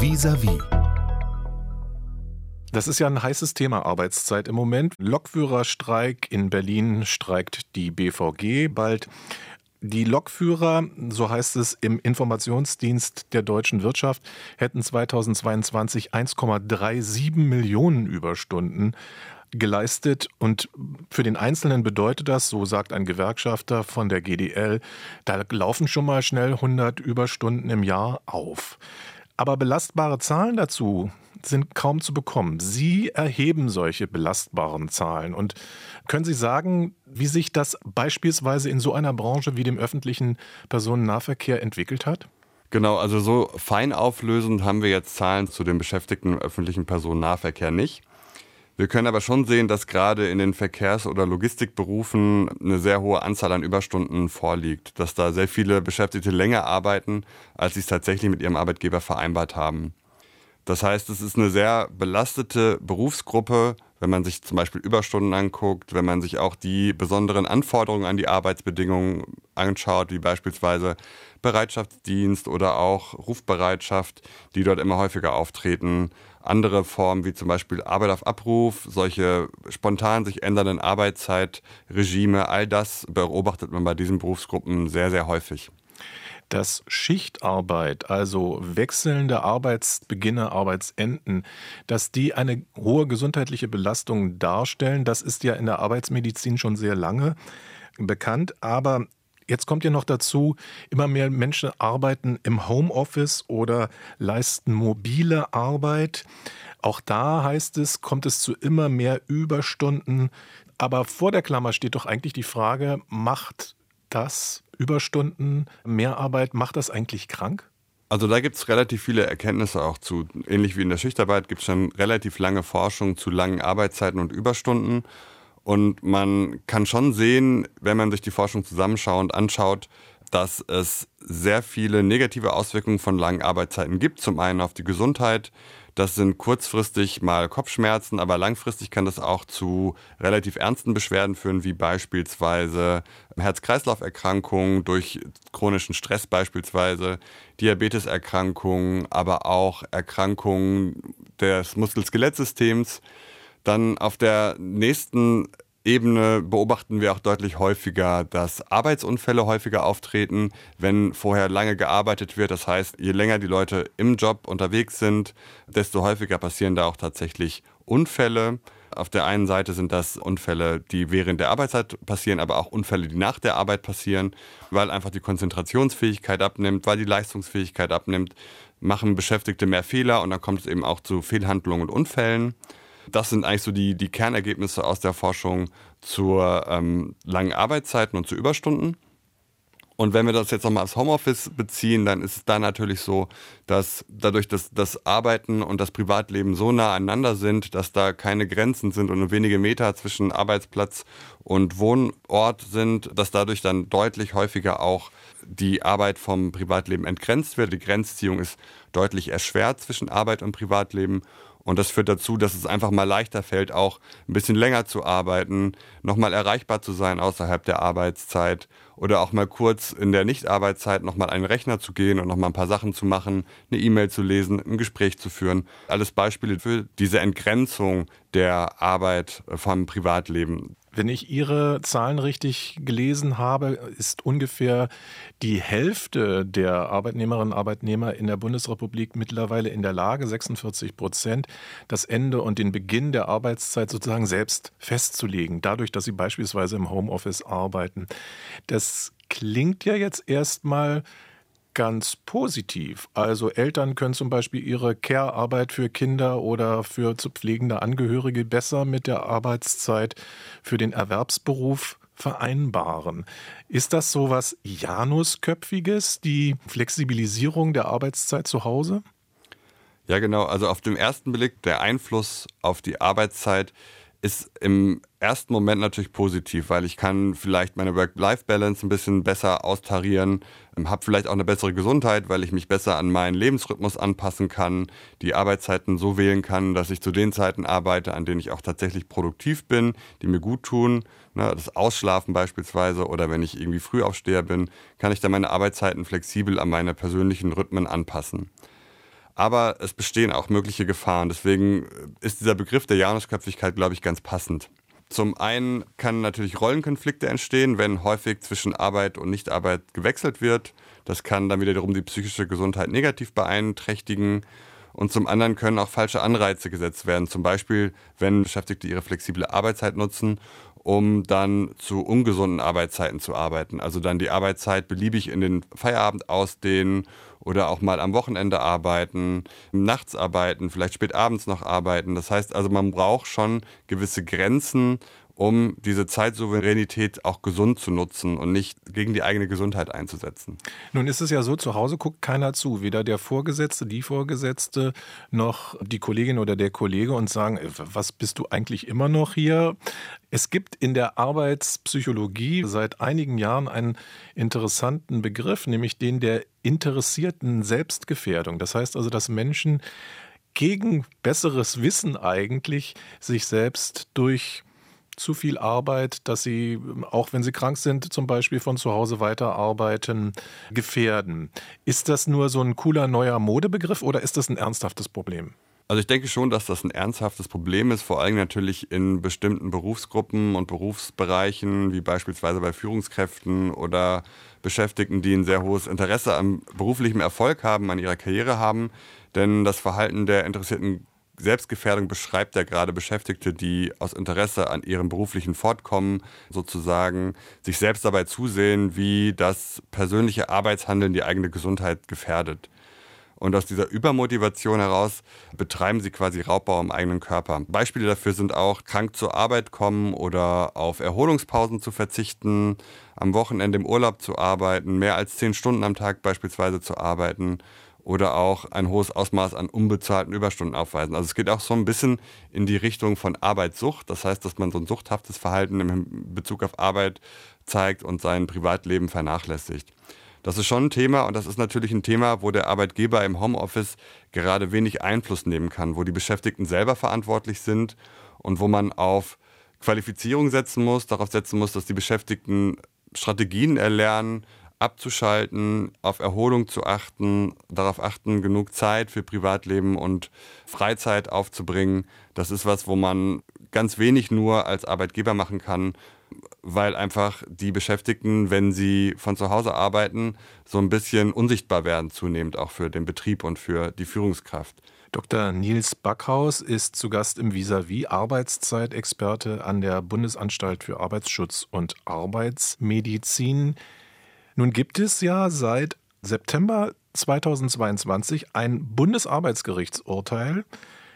Vis-à-vis. Das ist ja ein heißes Thema Arbeitszeit im Moment. Lokführerstreik in Berlin streikt die BVG bald. Die Lokführer, so heißt es im Informationsdienst der deutschen Wirtschaft, hätten 2022 1,37 Millionen Überstunden geleistet. Und für den Einzelnen bedeutet das, so sagt ein Gewerkschafter von der GDL, da laufen schon mal schnell 100 Überstunden im Jahr auf. Aber belastbare Zahlen dazu sind kaum zu bekommen. Sie erheben solche belastbaren Zahlen. Und können Sie sagen, wie sich das beispielsweise in so einer Branche wie dem öffentlichen Personennahverkehr entwickelt hat? Genau, also so fein auflösend haben wir jetzt Zahlen zu den Beschäftigten im öffentlichen Personennahverkehr nicht. Wir können aber schon sehen, dass gerade in den Verkehrs- oder Logistikberufen eine sehr hohe Anzahl an Überstunden vorliegt, dass da sehr viele Beschäftigte länger arbeiten, als sie es tatsächlich mit ihrem Arbeitgeber vereinbart haben. Das heißt, es ist eine sehr belastete Berufsgruppe, wenn man sich zum Beispiel Überstunden anguckt, wenn man sich auch die besonderen Anforderungen an die Arbeitsbedingungen anschaut, wie beispielsweise Bereitschaftsdienst oder auch Rufbereitschaft, die dort immer häufiger auftreten, andere Formen wie zum Beispiel Arbeit auf Abruf, solche spontan sich ändernden Arbeitszeitregime, all das beobachtet man bei diesen Berufsgruppen sehr, sehr häufig. Dass Schichtarbeit, also wechselnde Arbeitsbeginne, Arbeitsenden, dass die eine hohe gesundheitliche Belastung darstellen, das ist ja in der Arbeitsmedizin schon sehr lange bekannt. Aber Jetzt kommt ja noch dazu, immer mehr Menschen arbeiten im Homeoffice oder leisten mobile Arbeit. Auch da heißt es, kommt es zu immer mehr Überstunden. Aber vor der Klammer steht doch eigentlich die Frage, macht das Überstunden, Mehrarbeit, macht das eigentlich krank? Also da gibt es relativ viele Erkenntnisse auch zu. Ähnlich wie in der Schichtarbeit gibt es schon relativ lange Forschung zu langen Arbeitszeiten und Überstunden. Und man kann schon sehen, wenn man sich die Forschung zusammenschauend anschaut, dass es sehr viele negative Auswirkungen von langen Arbeitszeiten gibt. Zum einen auf die Gesundheit. Das sind kurzfristig mal Kopfschmerzen, aber langfristig kann das auch zu relativ ernsten Beschwerden führen, wie beispielsweise Herz-Kreislauf-Erkrankungen durch chronischen Stress beispielsweise, Diabeteserkrankungen, aber auch Erkrankungen des Muskel-Skelettsystems. Dann auf der nächsten Ebene beobachten wir auch deutlich häufiger, dass Arbeitsunfälle häufiger auftreten, wenn vorher lange gearbeitet wird. Das heißt, je länger die Leute im Job unterwegs sind, desto häufiger passieren da auch tatsächlich Unfälle. Auf der einen Seite sind das Unfälle, die während der Arbeitszeit passieren, aber auch Unfälle, die nach der Arbeit passieren, weil einfach die Konzentrationsfähigkeit abnimmt, weil die Leistungsfähigkeit abnimmt, machen Beschäftigte mehr Fehler und dann kommt es eben auch zu Fehlhandlungen und Unfällen. Das sind eigentlich so die, die Kernergebnisse aus der Forschung zur ähm, langen Arbeitszeiten und zu Überstunden. Und wenn wir das jetzt nochmal aufs Homeoffice beziehen, dann ist es da natürlich so, dass dadurch, dass das Arbeiten und das Privatleben so nah aneinander sind, dass da keine Grenzen sind und nur wenige Meter zwischen Arbeitsplatz und Wohnort sind, dass dadurch dann deutlich häufiger auch die Arbeit vom Privatleben entgrenzt wird. Die Grenzziehung ist deutlich erschwert zwischen Arbeit und Privatleben. Und das führt dazu, dass es einfach mal leichter fällt, auch ein bisschen länger zu arbeiten, nochmal erreichbar zu sein außerhalb der Arbeitszeit oder auch mal kurz in der Nichtarbeitszeit nochmal einen Rechner zu gehen und nochmal ein paar Sachen zu machen, eine E-Mail zu lesen, ein Gespräch zu führen. Alles Beispiele für diese Entgrenzung der Arbeit vom Privatleben. Wenn ich Ihre Zahlen richtig gelesen habe, ist ungefähr die Hälfte der Arbeitnehmerinnen und Arbeitnehmer in der Bundesrepublik mittlerweile in der Lage, 46 Prozent, das Ende und den Beginn der Arbeitszeit sozusagen selbst festzulegen, dadurch, dass sie beispielsweise im Homeoffice arbeiten. Das klingt ja jetzt erstmal ganz positiv. Also Eltern können zum Beispiel ihre Care-Arbeit für Kinder oder für zu pflegende Angehörige besser mit der Arbeitszeit für den Erwerbsberuf vereinbaren. Ist das so was Janusköpfiges, die Flexibilisierung der Arbeitszeit zu Hause? Ja, genau. Also auf den ersten Blick der Einfluss auf die Arbeitszeit ist im ersten Moment natürlich positiv, weil ich kann vielleicht meine Work-Life-Balance ein bisschen besser austarieren, ähm, habe vielleicht auch eine bessere Gesundheit, weil ich mich besser an meinen Lebensrhythmus anpassen kann, die Arbeitszeiten so wählen kann, dass ich zu den Zeiten arbeite, an denen ich auch tatsächlich produktiv bin, die mir gut tun. Ne, das Ausschlafen beispielsweise oder wenn ich irgendwie Frühaufsteher bin, kann ich dann meine Arbeitszeiten flexibel an meine persönlichen Rhythmen anpassen. Aber es bestehen auch mögliche Gefahren. Deswegen ist dieser Begriff der Janusköpfigkeit, glaube ich, ganz passend. Zum einen kann natürlich Rollenkonflikte entstehen, wenn häufig zwischen Arbeit und Nichtarbeit gewechselt wird. Das kann dann wiederum die psychische Gesundheit negativ beeinträchtigen. Und zum anderen können auch falsche Anreize gesetzt werden. Zum Beispiel, wenn Beschäftigte ihre flexible Arbeitszeit nutzen, um dann zu ungesunden Arbeitszeiten zu arbeiten. Also dann die Arbeitszeit beliebig in den Feierabend ausdehnen oder auch mal am Wochenende arbeiten, nachts arbeiten, vielleicht spät abends noch arbeiten. Das heißt also, man braucht schon gewisse Grenzen, um diese Zeitsouveränität auch gesund zu nutzen und nicht gegen die eigene Gesundheit einzusetzen. Nun ist es ja so, zu Hause guckt keiner zu, weder der Vorgesetzte, die Vorgesetzte, noch die Kollegin oder der Kollege und sagen, äh, was bist du eigentlich immer noch hier? Es gibt in der Arbeitspsychologie seit einigen Jahren einen interessanten Begriff, nämlich den der interessierten Selbstgefährdung. Das heißt also, dass Menschen gegen besseres Wissen eigentlich sich selbst durch zu viel Arbeit, dass sie, auch wenn sie krank sind, zum Beispiel von zu Hause weiterarbeiten, gefährden. Ist das nur so ein cooler neuer Modebegriff oder ist das ein ernsthaftes Problem? Also ich denke schon, dass das ein ernsthaftes Problem ist, vor allem natürlich in bestimmten Berufsgruppen und Berufsbereichen, wie beispielsweise bei Führungskräften oder Beschäftigten, die ein sehr hohes Interesse am beruflichen Erfolg haben, an ihrer Karriere haben. Denn das Verhalten der interessierten Selbstgefährdung beschreibt ja gerade Beschäftigte, die aus Interesse an ihrem beruflichen Fortkommen sozusagen sich selbst dabei zusehen, wie das persönliche Arbeitshandeln die eigene Gesundheit gefährdet. Und aus dieser Übermotivation heraus betreiben sie quasi Raubbau im eigenen Körper. Beispiele dafür sind auch krank zur Arbeit kommen oder auf Erholungspausen zu verzichten, am Wochenende im Urlaub zu arbeiten, mehr als zehn Stunden am Tag beispielsweise zu arbeiten oder auch ein hohes Ausmaß an unbezahlten Überstunden aufweisen. Also es geht auch so ein bisschen in die Richtung von Arbeitssucht. Das heißt, dass man so ein suchthaftes Verhalten im Bezug auf Arbeit zeigt und sein Privatleben vernachlässigt. Das ist schon ein Thema und das ist natürlich ein Thema, wo der Arbeitgeber im Homeoffice gerade wenig Einfluss nehmen kann, wo die Beschäftigten selber verantwortlich sind und wo man auf Qualifizierung setzen muss, darauf setzen muss, dass die Beschäftigten Strategien erlernen, abzuschalten, auf Erholung zu achten, darauf achten, genug Zeit für Privatleben und Freizeit aufzubringen. Das ist was, wo man ganz wenig nur als Arbeitgeber machen kann, weil einfach die Beschäftigten, wenn sie von zu Hause arbeiten, so ein bisschen unsichtbar werden, zunehmend auch für den Betrieb und für die Führungskraft. Dr. Nils Backhaus ist zu Gast im Vis-à-vis Arbeitszeitexperte an der Bundesanstalt für Arbeitsschutz und Arbeitsmedizin. Nun gibt es ja seit September 2022 ein Bundesarbeitsgerichtsurteil,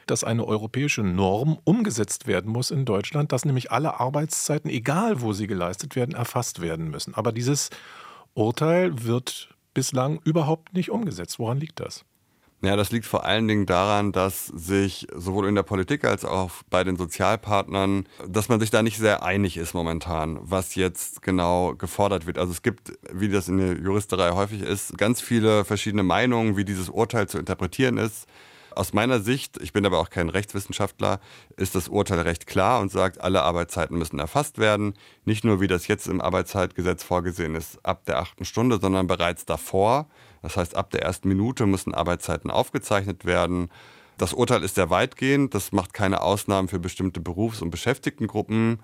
dass eine europäische Norm umgesetzt werden muss in Deutschland, dass nämlich alle Arbeitszeiten, egal wo sie geleistet werden, erfasst werden müssen. Aber dieses Urteil wird bislang überhaupt nicht umgesetzt. Woran liegt das? Ja, das liegt vor allen Dingen daran, dass sich sowohl in der Politik als auch bei den Sozialpartnern, dass man sich da nicht sehr einig ist momentan, was jetzt genau gefordert wird. Also es gibt, wie das in der Juristerei häufig ist, ganz viele verschiedene Meinungen, wie dieses Urteil zu interpretieren ist. Aus meiner Sicht, ich bin aber auch kein Rechtswissenschaftler, ist das Urteil recht klar und sagt, alle Arbeitszeiten müssen erfasst werden. Nicht nur, wie das jetzt im Arbeitszeitgesetz vorgesehen ist, ab der achten Stunde, sondern bereits davor. Das heißt, ab der ersten Minute müssen Arbeitszeiten aufgezeichnet werden. Das Urteil ist sehr weitgehend. Das macht keine Ausnahmen für bestimmte Berufs- und Beschäftigtengruppen.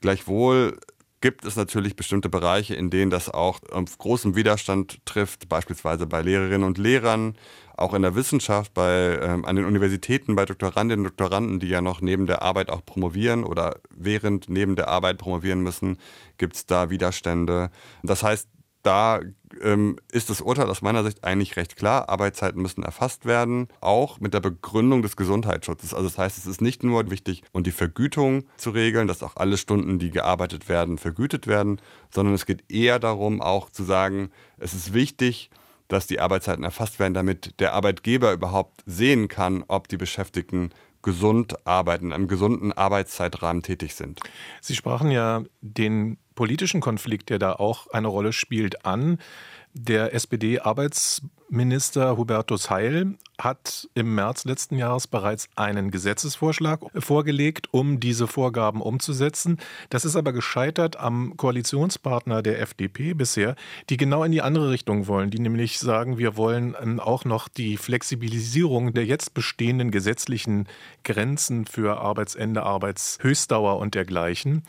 Gleichwohl gibt es natürlich bestimmte Bereiche, in denen das auch auf großen Widerstand trifft, beispielsweise bei Lehrerinnen und Lehrern, auch in der Wissenschaft, bei, ähm, an den Universitäten, bei Doktorandinnen und Doktoranden, die ja noch neben der Arbeit auch promovieren oder während neben der Arbeit promovieren müssen, gibt es da Widerstände. Das heißt, da ähm, ist das Urteil aus meiner Sicht eigentlich recht klar. Arbeitszeiten müssen erfasst werden, auch mit der Begründung des Gesundheitsschutzes. Also das heißt, es ist nicht nur wichtig, um die Vergütung zu regeln, dass auch alle Stunden, die gearbeitet werden, vergütet werden, sondern es geht eher darum, auch zu sagen, es ist wichtig, dass die Arbeitszeiten erfasst werden, damit der Arbeitgeber überhaupt sehen kann, ob die Beschäftigten gesund arbeiten, in gesunden Arbeitszeitrahmen tätig sind. Sie sprachen ja den politischen Konflikt, der da auch eine Rolle spielt, an. Der SPD-Arbeits Kultusminister Hubertus Heil hat im März letzten Jahres bereits einen Gesetzesvorschlag vorgelegt, um diese Vorgaben umzusetzen. Das ist aber gescheitert am Koalitionspartner der FDP bisher, die genau in die andere Richtung wollen, die nämlich sagen, wir wollen ähm, auch noch die Flexibilisierung der jetzt bestehenden gesetzlichen Grenzen für Arbeitsende, Arbeitshöchstdauer und dergleichen.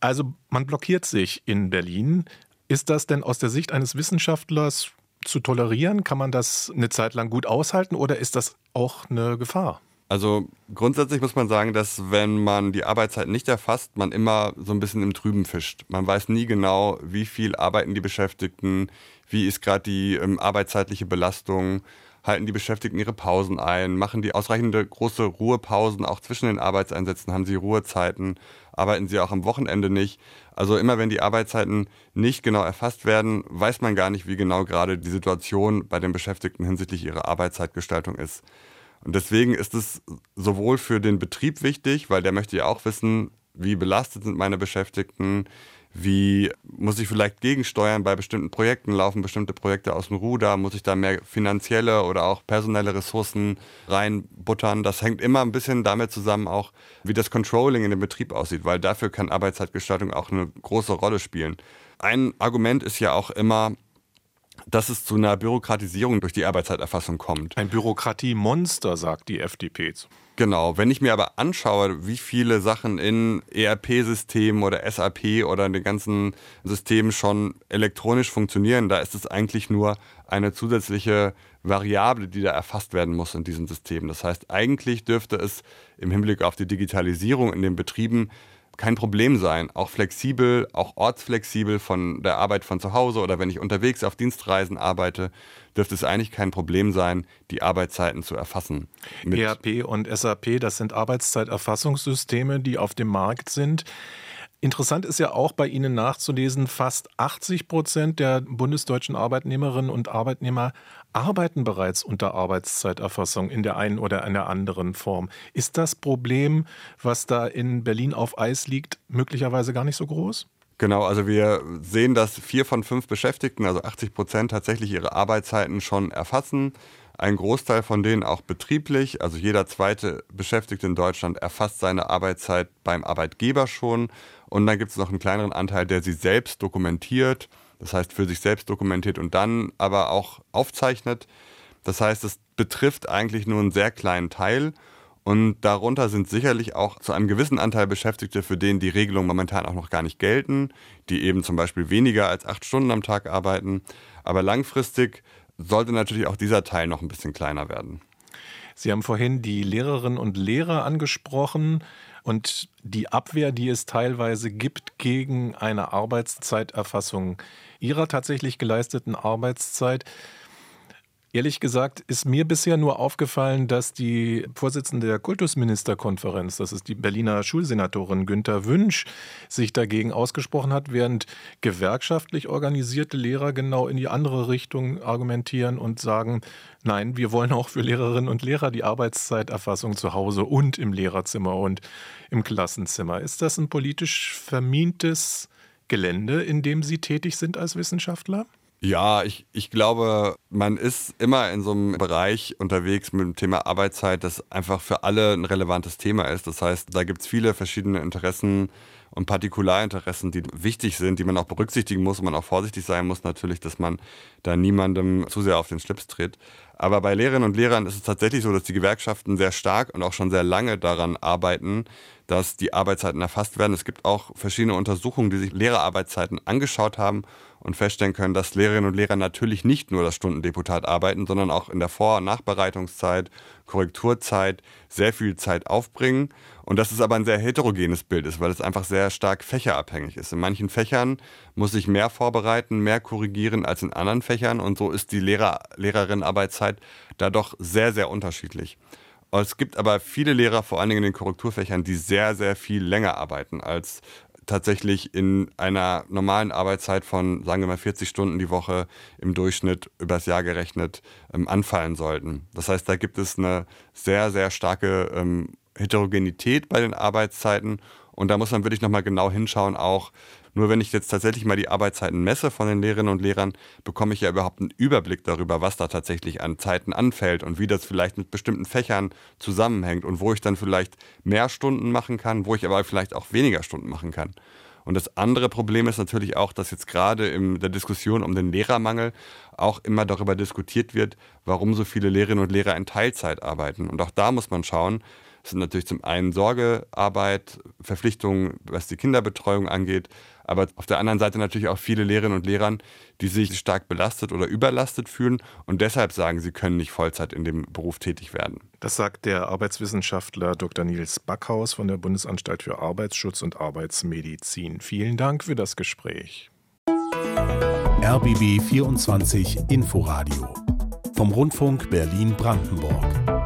Also man blockiert sich in Berlin. Ist das denn aus der Sicht eines Wissenschaftlers zu tolerieren? Kann man das eine Zeit lang gut aushalten oder ist das auch eine Gefahr? Also grundsätzlich muss man sagen, dass wenn man die Arbeitszeit nicht erfasst, man immer so ein bisschen im Trüben fischt. Man weiß nie genau, wie viel arbeiten die Beschäftigten, wie ist gerade die ähm, arbeitszeitliche Belastung, halten die Beschäftigten ihre Pausen ein, machen die ausreichende große Ruhepausen auch zwischen den Arbeitseinsätzen, haben sie Ruhezeiten, arbeiten sie auch am Wochenende nicht. Also immer wenn die Arbeitszeiten nicht genau erfasst werden, weiß man gar nicht, wie genau gerade die Situation bei den Beschäftigten hinsichtlich ihrer Arbeitszeitgestaltung ist. Und deswegen ist es sowohl für den Betrieb wichtig, weil der möchte ja auch wissen, wie belastet sind meine Beschäftigten, wie muss ich vielleicht gegensteuern bei bestimmten Projekten? Laufen bestimmte Projekte aus dem Ruder? Muss ich da mehr finanzielle oder auch personelle Ressourcen reinbuttern? Das hängt immer ein bisschen damit zusammen, auch wie das Controlling in dem Betrieb aussieht, weil dafür kann Arbeitszeitgestaltung auch eine große Rolle spielen. Ein Argument ist ja auch immer, dass es zu einer Bürokratisierung durch die Arbeitszeiterfassung kommt. Ein Bürokratiemonster, sagt die FDP. Genau, wenn ich mir aber anschaue, wie viele Sachen in ERP-Systemen oder SAP oder in den ganzen Systemen schon elektronisch funktionieren, da ist es eigentlich nur eine zusätzliche Variable, die da erfasst werden muss in diesem System. Das heißt, eigentlich dürfte es im Hinblick auf die Digitalisierung in den Betrieben kein Problem sein. Auch flexibel, auch ortsflexibel von der Arbeit von zu Hause oder wenn ich unterwegs auf Dienstreisen arbeite, dürfte es eigentlich kein Problem sein, die Arbeitszeiten zu erfassen. ERP und SAP, das sind Arbeitszeiterfassungssysteme, die auf dem Markt sind. Interessant ist ja auch bei Ihnen nachzulesen, fast 80 Prozent der bundesdeutschen Arbeitnehmerinnen und Arbeitnehmer arbeiten bereits unter Arbeitszeiterfassung in der einen oder einer anderen Form. Ist das Problem, was da in Berlin auf Eis liegt, möglicherweise gar nicht so groß? Genau, also wir sehen, dass vier von fünf Beschäftigten, also 80 Prozent, tatsächlich ihre Arbeitszeiten schon erfassen. Ein Großteil von denen auch betrieblich. Also jeder zweite Beschäftigte in Deutschland erfasst seine Arbeitszeit beim Arbeitgeber schon. Und dann gibt es noch einen kleineren Anteil, der sie selbst dokumentiert, das heißt für sich selbst dokumentiert und dann aber auch aufzeichnet. Das heißt, es betrifft eigentlich nur einen sehr kleinen Teil. Und darunter sind sicherlich auch zu einem gewissen Anteil Beschäftigte, für den die Regelungen momentan auch noch gar nicht gelten, die eben zum Beispiel weniger als acht Stunden am Tag arbeiten. Aber langfristig sollte natürlich auch dieser Teil noch ein bisschen kleiner werden. Sie haben vorhin die Lehrerinnen und Lehrer angesprochen und die Abwehr, die es teilweise gibt gegen eine Arbeitszeiterfassung ihrer tatsächlich geleisteten Arbeitszeit. Ehrlich gesagt ist mir bisher nur aufgefallen, dass die Vorsitzende der Kultusministerkonferenz, das ist die Berliner Schulsenatorin Günter Wünsch, sich dagegen ausgesprochen hat, während gewerkschaftlich organisierte Lehrer genau in die andere Richtung argumentieren und sagen, nein, wir wollen auch für Lehrerinnen und Lehrer die Arbeitszeiterfassung zu Hause und im Lehrerzimmer und im Klassenzimmer. Ist das ein politisch vermintes Gelände, in dem Sie tätig sind als Wissenschaftler? Ja, ich, ich glaube, man ist immer in so einem Bereich unterwegs mit dem Thema Arbeitszeit, das einfach für alle ein relevantes Thema ist. Das heißt, da gibt es viele verschiedene Interessen und Partikularinteressen, die wichtig sind, die man auch berücksichtigen muss und man auch vorsichtig sein muss natürlich, dass man da niemandem zu sehr auf den Schlips tritt. Aber bei Lehrerinnen und Lehrern ist es tatsächlich so, dass die Gewerkschaften sehr stark und auch schon sehr lange daran arbeiten, dass die Arbeitszeiten erfasst werden. Es gibt auch verschiedene Untersuchungen, die sich Lehrerarbeitszeiten angeschaut haben und feststellen können, dass Lehrerinnen und Lehrer natürlich nicht nur das Stundendeputat arbeiten, sondern auch in der Vor- und Nachbereitungszeit, Korrekturzeit sehr viel Zeit aufbringen. Und dass es aber ein sehr heterogenes Bild ist, weil es einfach sehr stark fächerabhängig ist. In manchen Fächern muss ich mehr vorbereiten, mehr korrigieren als in anderen Fächern und so ist die Lehrer, Lehrerinnenarbeitszeit da doch sehr, sehr unterschiedlich. Es gibt aber viele Lehrer, vor allen Dingen in den Korrekturfächern, die sehr, sehr viel länger arbeiten als tatsächlich in einer normalen Arbeitszeit von, sagen wir mal, 40 Stunden die Woche im Durchschnitt übers Jahr gerechnet ähm, anfallen sollten. Das heißt, da gibt es eine sehr, sehr starke ähm, Heterogenität bei den Arbeitszeiten und da muss man wirklich nochmal genau hinschauen, auch Nur wenn ich jetzt tatsächlich mal die Arbeitszeiten messe von den Lehrerinnen und Lehrern, bekomme ich ja überhaupt einen Überblick darüber, was da tatsächlich an Zeiten anfällt und wie das vielleicht mit bestimmten Fächern zusammenhängt und wo ich dann vielleicht mehr Stunden machen kann, wo ich aber vielleicht auch weniger Stunden machen kann. Und das andere Problem ist natürlich auch, dass jetzt gerade in der Diskussion um den Lehrermangel auch immer darüber diskutiert wird, warum so viele Lehrerinnen und Lehrer in Teilzeit arbeiten. Und auch da muss man schauen, es sind natürlich zum einen Sorgearbeit, Verpflichtungen, was die Kinderbetreuung angeht, aber auf der anderen Seite natürlich auch viele Lehrerinnen und Lehrer, die sich stark belastet oder überlastet fühlen und deshalb sagen, sie können nicht Vollzeit in dem Beruf tätig werden. Das sagt der Arbeitswissenschaftler Dr. Nils Backhaus von der Bundesanstalt für Arbeitsschutz und Arbeitsmedizin. Vielen Dank für das Gespräch. RBB 24 Inforadio vom Rundfunk Berlin-Brandenburg.